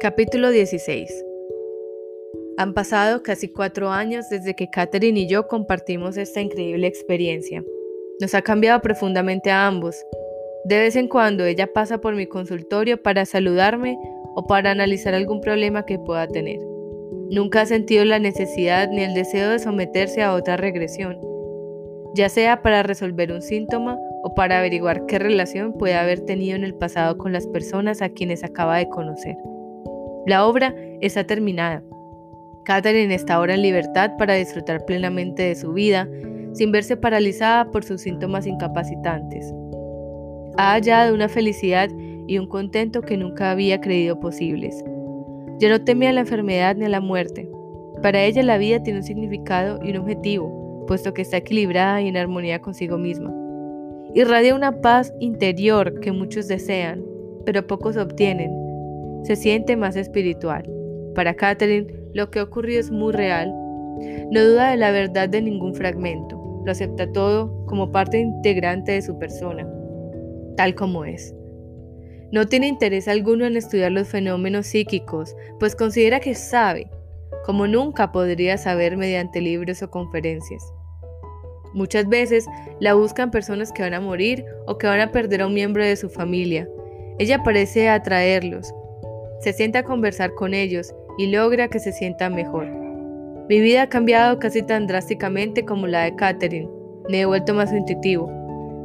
Capítulo 16 Han pasado casi cuatro años desde que Catherine y yo compartimos esta increíble experiencia. Nos ha cambiado profundamente a ambos. De vez en cuando ella pasa por mi consultorio para saludarme o para analizar algún problema que pueda tener. Nunca ha sentido la necesidad ni el deseo de someterse a otra regresión, ya sea para resolver un síntoma o para averiguar qué relación puede haber tenido en el pasado con las personas a quienes acaba de conocer. La obra está terminada. Catherine está ahora en libertad para disfrutar plenamente de su vida, sin verse paralizada por sus síntomas incapacitantes. Ha hallado una felicidad y un contento que nunca había creído posibles. Ya no teme a la enfermedad ni a la muerte. Para ella la vida tiene un significado y un objetivo, puesto que está equilibrada y en armonía consigo misma. Irradia una paz interior que muchos desean, pero pocos obtienen se siente más espiritual. Para Catherine, lo que ha ocurrido es muy real. No duda de la verdad de ningún fragmento. Lo acepta todo como parte integrante de su persona, tal como es. No tiene interés alguno en estudiar los fenómenos psíquicos, pues considera que sabe, como nunca podría saber mediante libros o conferencias. Muchas veces la buscan personas que van a morir o que van a perder a un miembro de su familia. Ella parece atraerlos, se sienta a conversar con ellos y logra que se sientan mejor. Mi vida ha cambiado casi tan drásticamente como la de Catherine. Me he vuelto más intuitivo.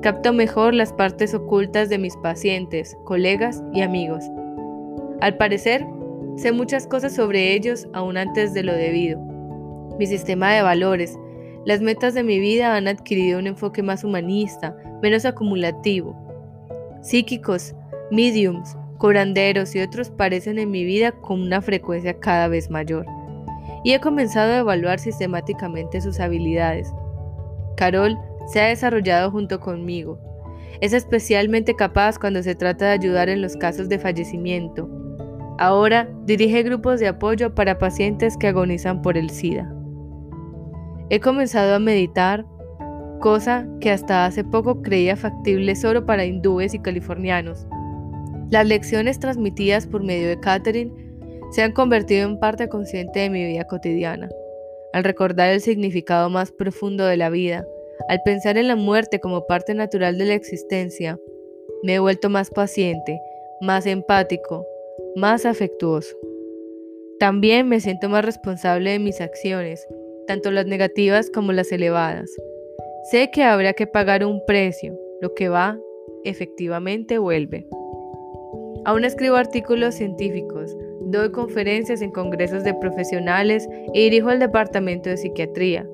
Capto mejor las partes ocultas de mis pacientes, colegas y amigos. Al parecer, sé muchas cosas sobre ellos aún antes de lo debido. Mi sistema de valores, las metas de mi vida han adquirido un enfoque más humanista, menos acumulativo. Psíquicos, mediums, curanderos y otros parecen en mi vida con una frecuencia cada vez mayor. Y he comenzado a evaluar sistemáticamente sus habilidades. Carol se ha desarrollado junto conmigo. Es especialmente capaz cuando se trata de ayudar en los casos de fallecimiento. Ahora dirige grupos de apoyo para pacientes que agonizan por el SIDA. He comenzado a meditar, cosa que hasta hace poco creía factible solo para hindúes y californianos. Las lecciones transmitidas por medio de Catherine se han convertido en parte consciente de mi vida cotidiana. Al recordar el significado más profundo de la vida, al pensar en la muerte como parte natural de la existencia, me he vuelto más paciente, más empático, más afectuoso. También me siento más responsable de mis acciones, tanto las negativas como las elevadas. Sé que habrá que pagar un precio, lo que va, efectivamente vuelve. Aún escribo artículos científicos, doy conferencias en congresos de profesionales y dirijo el departamento de psiquiatría.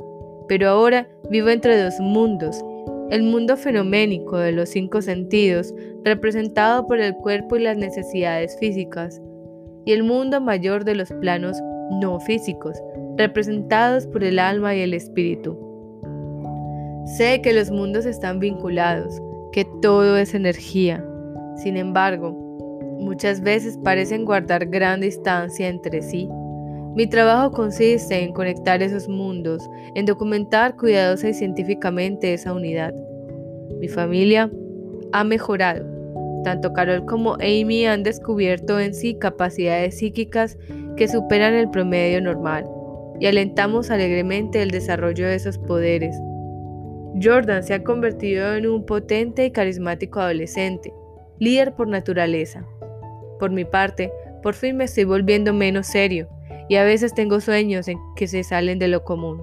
Pero ahora vivo entre dos mundos. El mundo fenoménico de los cinco sentidos, representado por el cuerpo y las necesidades físicas, y el mundo mayor de los planos no físicos, representados por el alma y el espíritu. Sé que los mundos están vinculados, que todo es energía. Sin embargo, muchas veces parecen guardar gran distancia entre sí. Mi trabajo consiste en conectar esos mundos, en documentar cuidadosa y científicamente esa unidad. Mi familia ha mejorado. Tanto Carol como Amy han descubierto en sí capacidades psíquicas que superan el promedio normal y alentamos alegremente el desarrollo de esos poderes. Jordan se ha convertido en un potente y carismático adolescente, líder por naturaleza. Por mi parte, por fin me estoy volviendo menos serio y a veces tengo sueños en que se salen de lo común.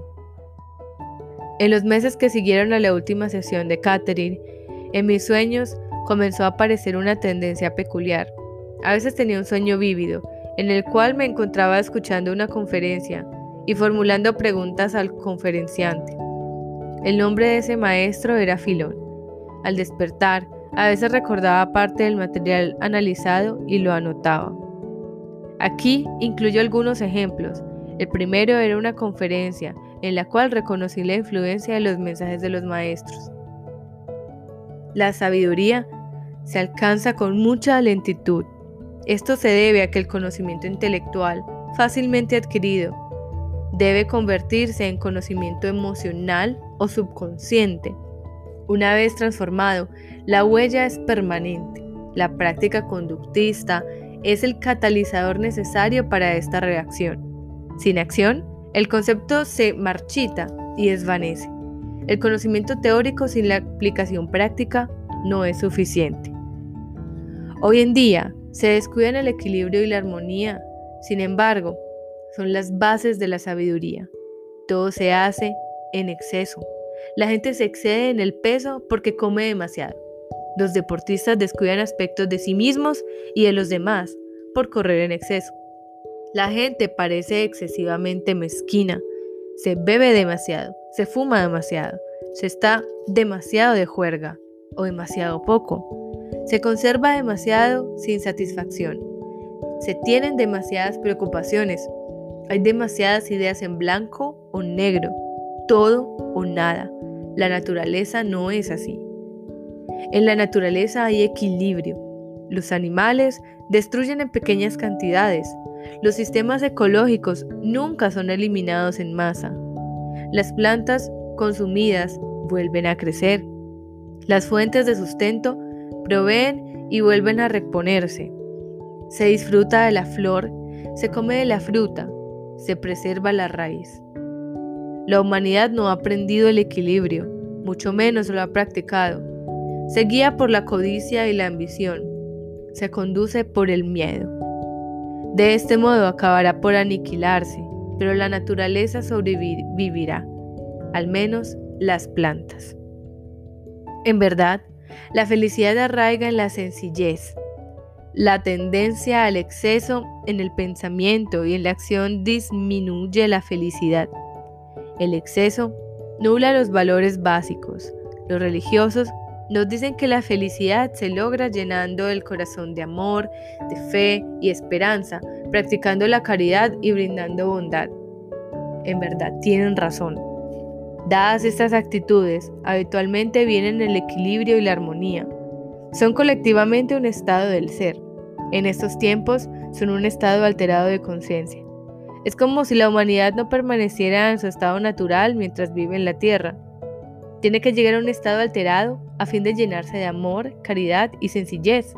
En los meses que siguieron a la última sesión de Catherine, en mis sueños comenzó a aparecer una tendencia peculiar. A veces tenía un sueño vívido, en el cual me encontraba escuchando una conferencia y formulando preguntas al conferenciante. El nombre de ese maestro era Filón. Al despertar, a veces recordaba parte del material analizado y lo anotaba. Aquí incluyo algunos ejemplos. El primero era una conferencia en la cual reconocí la influencia de los mensajes de los maestros. La sabiduría se alcanza con mucha lentitud. Esto se debe a que el conocimiento intelectual, fácilmente adquirido, debe convertirse en conocimiento emocional o subconsciente una vez transformado, la huella es permanente. La práctica conductista es el catalizador necesario para esta reacción. Sin acción, el concepto se marchita y desvanece. El conocimiento teórico sin la aplicación práctica no es suficiente. Hoy en día se descuidan el equilibrio y la armonía, sin embargo, son las bases de la sabiduría. Todo se hace en exceso. La gente se excede en el peso porque come demasiado. Los deportistas descuidan aspectos de sí mismos y de los demás por correr en exceso. La gente parece excesivamente mezquina. Se bebe demasiado, se fuma demasiado, se está demasiado de juerga o demasiado poco. Se conserva demasiado sin satisfacción. Se tienen demasiadas preocupaciones. Hay demasiadas ideas en blanco o negro, todo o nada. La naturaleza no es así. En la naturaleza hay equilibrio. Los animales destruyen en pequeñas cantidades. Los sistemas ecológicos nunca son eliminados en masa. Las plantas consumidas vuelven a crecer. Las fuentes de sustento proveen y vuelven a reponerse. Se disfruta de la flor, se come de la fruta, se preserva la raíz. La humanidad no ha aprendido el equilibrio, mucho menos lo ha practicado. Se guía por la codicia y la ambición, se conduce por el miedo. De este modo acabará por aniquilarse, pero la naturaleza sobrevivirá, al menos las plantas. En verdad, la felicidad arraiga en la sencillez. La tendencia al exceso en el pensamiento y en la acción disminuye la felicidad. El exceso nula los valores básicos. Los religiosos nos dicen que la felicidad se logra llenando el corazón de amor, de fe y esperanza, practicando la caridad y brindando bondad. En verdad, tienen razón. Dadas estas actitudes, habitualmente vienen el equilibrio y la armonía. Son colectivamente un estado del ser. En estos tiempos son un estado alterado de conciencia. Es como si la humanidad no permaneciera en su estado natural mientras vive en la tierra. Tiene que llegar a un estado alterado a fin de llenarse de amor, caridad y sencillez,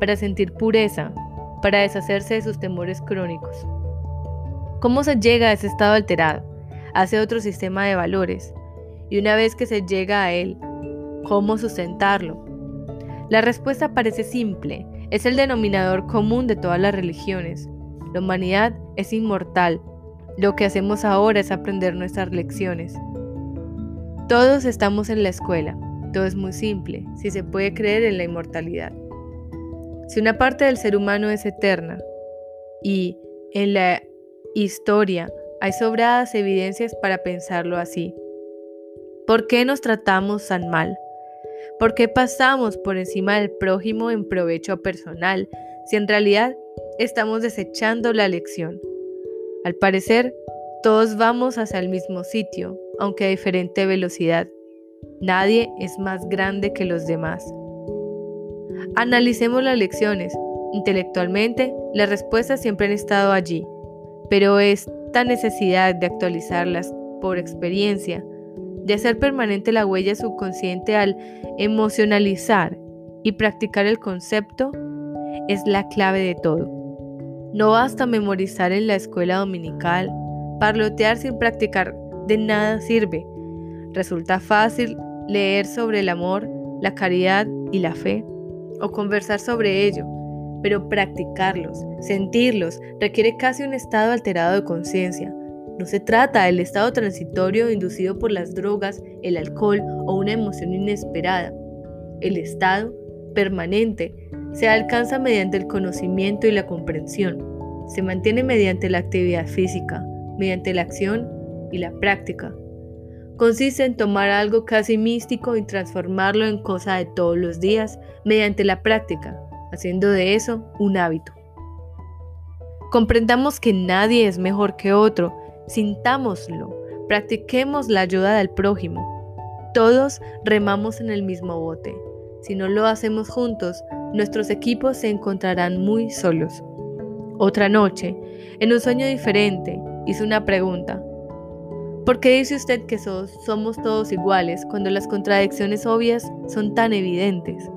para sentir pureza, para deshacerse de sus temores crónicos. ¿Cómo se llega a ese estado alterado? hace otro sistema de valores. Y una vez que se llega a él, ¿cómo sustentarlo? La respuesta parece simple, es el denominador común de todas las religiones. La humanidad es inmortal. Lo que hacemos ahora es aprender nuestras lecciones. Todos estamos en la escuela. Todo es muy simple, si se puede creer en la inmortalidad. Si una parte del ser humano es eterna y en la historia hay sobradas evidencias para pensarlo así. ¿Por qué nos tratamos tan mal? ¿Por qué pasamos por encima del prójimo en provecho personal si en realidad estamos desechando la lección? Al parecer, todos vamos hacia el mismo sitio, aunque a diferente velocidad. Nadie es más grande que los demás. Analicemos las lecciones. Intelectualmente, las respuestas siempre han estado allí, pero es necesidad de actualizarlas por experiencia, de hacer permanente la huella subconsciente al emocionalizar y practicar el concepto, es la clave de todo. No basta memorizar en la escuela dominical, parlotear sin practicar de nada sirve. Resulta fácil leer sobre el amor, la caridad y la fe, o conversar sobre ello, pero practicarlos, sentirlos, requiere casi un estado alterado de conciencia. No se trata del estado transitorio inducido por las drogas, el alcohol o una emoción inesperada. El estado permanente se alcanza mediante el conocimiento y la comprensión. Se mantiene mediante la actividad física, mediante la acción y la práctica. Consiste en tomar algo casi místico y transformarlo en cosa de todos los días mediante la práctica, haciendo de eso un hábito. Comprendamos que nadie es mejor que otro, sintámoslo, practiquemos la ayuda del prójimo. Todos remamos en el mismo bote. Si no lo hacemos juntos, nuestros equipos se encontrarán muy solos. Otra noche, en un sueño diferente, hice una pregunta. ¿Por qué dice usted que somos todos iguales cuando las contradicciones obvias son tan evidentes?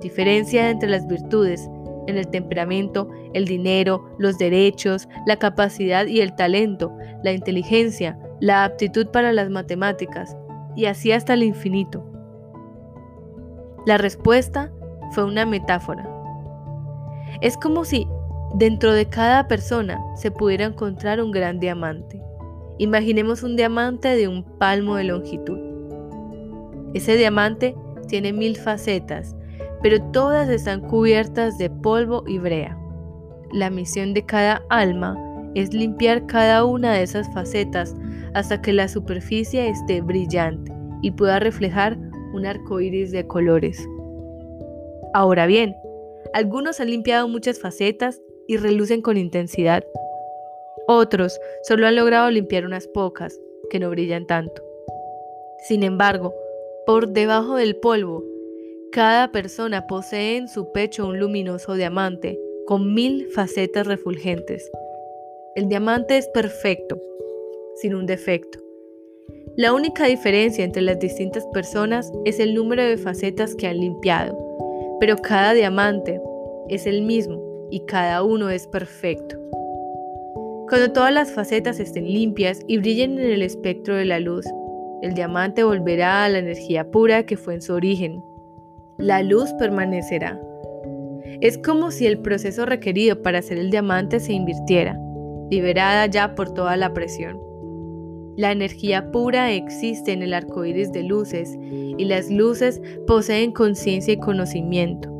diferencia entre las virtudes en el temperamento, el dinero, los derechos, la capacidad y el talento, la inteligencia, la aptitud para las matemáticas, y así hasta el infinito. La respuesta fue una metáfora. Es como si dentro de cada persona se pudiera encontrar un gran diamante. Imaginemos un diamante de un palmo de longitud. Ese diamante tiene mil facetas, pero todas están cubiertas de polvo y brea. La misión de cada alma es limpiar cada una de esas facetas hasta que la superficie esté brillante y pueda reflejar un arco iris de colores. Ahora bien, algunos han limpiado muchas facetas y relucen con intensidad. Otros solo han logrado limpiar unas pocas, que no brillan tanto. Sin embargo, por debajo del polvo, cada persona posee en su pecho un luminoso diamante con mil facetas refulgentes. El diamante es perfecto, sin un defecto. La única diferencia entre las distintas personas es el número de facetas que han limpiado, pero cada diamante es el mismo y cada uno es perfecto. Cuando todas las facetas estén limpias y brillen en el espectro de la luz, el diamante volverá a la energía pura que fue en su origen. La luz permanecerá. Es como si el proceso requerido para hacer el diamante se invirtiera, liberada ya por toda la presión. La energía pura existe en el arco iris de luces y las luces poseen conciencia y conocimiento.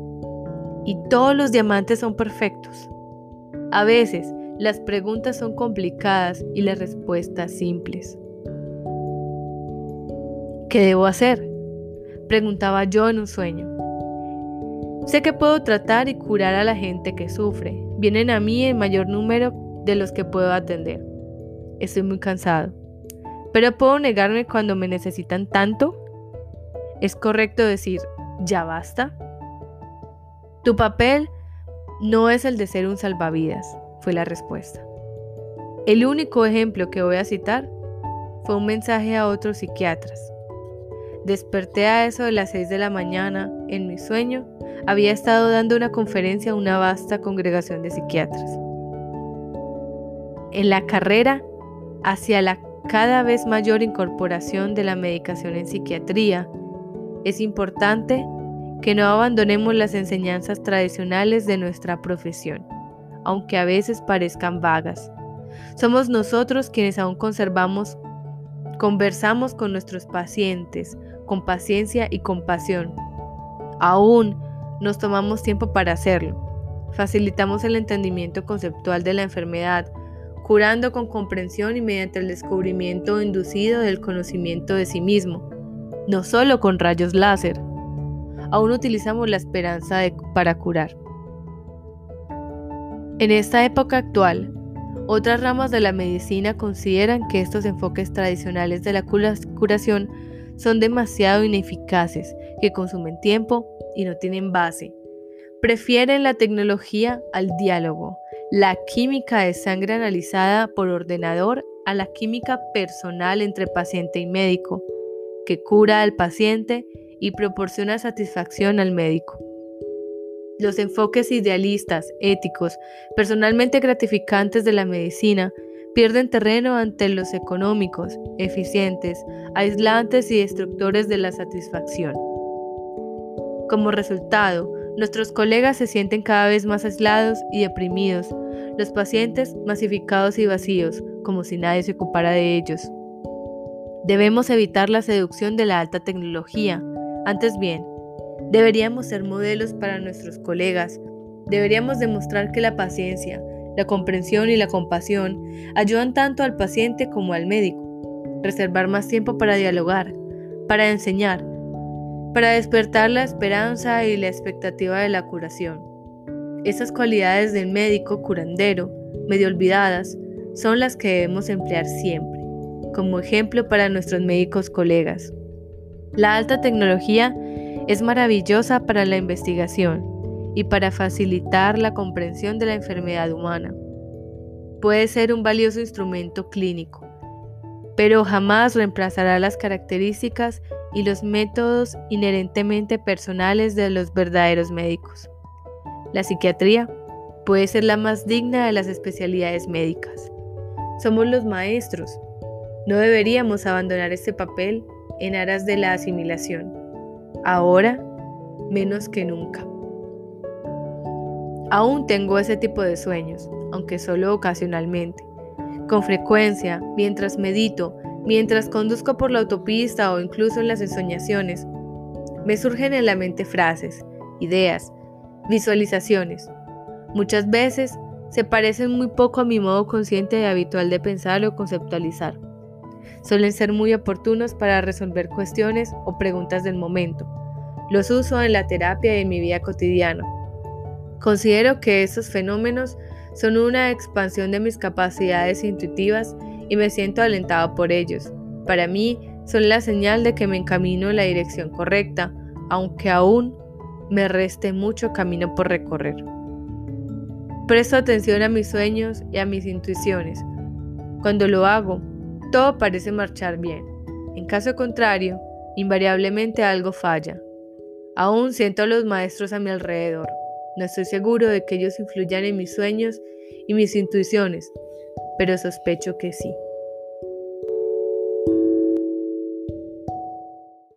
Y todos los diamantes son perfectos. A veces las preguntas son complicadas y las respuestas simples. ¿Qué debo hacer? Preguntaba yo en un sueño. Sé que puedo tratar y curar a la gente que sufre. Vienen a mí el mayor número de los que puedo atender. Estoy muy cansado. Pero puedo negarme cuando me necesitan tanto. ¿Es correcto decir, ya basta? Tu papel no es el de ser un salvavidas, fue la respuesta. El único ejemplo que voy a citar fue un mensaje a otros psiquiatras. Desperté a eso de las 6 de la mañana. En mi sueño había estado dando una conferencia a una vasta congregación de psiquiatras. En la carrera hacia la cada vez mayor incorporación de la medicación en psiquiatría, es importante que no abandonemos las enseñanzas tradicionales de nuestra profesión, aunque a veces parezcan vagas. Somos nosotros quienes aún conservamos, conversamos con nuestros pacientes con paciencia y compasión. Aún nos tomamos tiempo para hacerlo. Facilitamos el entendimiento conceptual de la enfermedad, curando con comprensión y mediante el descubrimiento inducido del conocimiento de sí mismo, no solo con rayos láser. Aún utilizamos la esperanza para curar. En esta época actual, otras ramas de la medicina consideran que estos enfoques tradicionales de la curación son demasiado ineficaces, que consumen tiempo y no tienen base. Prefieren la tecnología al diálogo, la química de sangre analizada por ordenador a la química personal entre paciente y médico, que cura al paciente y proporciona satisfacción al médico. Los enfoques idealistas, éticos, personalmente gratificantes de la medicina pierden terreno ante los económicos, eficientes, aislantes y destructores de la satisfacción. Como resultado, Nuestros colegas se sienten cada vez más aislados y deprimidos, los pacientes masificados y vacíos, como si nadie se ocupara de ellos. Debemos evitar la seducción de la alta tecnología. Antes bien, deberíamos ser modelos para nuestros colegas. Deberíamos demostrar que la paciencia, la comprensión y la compasión ayudan tanto al paciente como al médico. Reservar más tiempo para dialogar, para enseñar, para despertar la esperanza y la expectativa de la curación. Esas cualidades del médico curandero, medio olvidadas, son las que debemos emplear siempre, como ejemplo para nuestros médicos colegas. La alta tecnología es maravillosa para la investigación y para facilitar la comprensión de la enfermedad humana. Puede ser un valioso instrumento clínico, pero jamás reemplazará las características y los métodos inherentemente personales de los verdaderos médicos. La psiquiatría puede ser la más digna de las especialidades médicas. Somos los maestros. No deberíamos abandonar este papel en aras de la asimilación. Ahora, menos que nunca. Aún tengo ese tipo de sueños, aunque solo ocasionalmente. Con frecuencia, mientras medito, mientras conduzco por la autopista o incluso en las ensoñaciones, me surgen en la mente frases, ideas, visualizaciones. Muchas veces se parecen muy poco a mi modo consciente y habitual de pensar o conceptualizar. Suelen ser muy oportunos para resolver cuestiones o preguntas del momento. Los uso en la terapia y en mi vida cotidiana Considero que esos fenómenos son una expansión de mis capacidades intuitivas y me siento alentado por ellos. Para mí son la señal de que me encamino en la dirección correcta, aunque aún me reste mucho camino por recorrer. Presto atención a mis sueños y a mis intuiciones. Cuando lo hago, todo parece marchar bien. En caso contrario, invariablemente algo falla. Aún siento a los maestros a mi alrededor. No estoy seguro de que ellos influyan en mis sueños y mis intuiciones, pero sospecho que sí.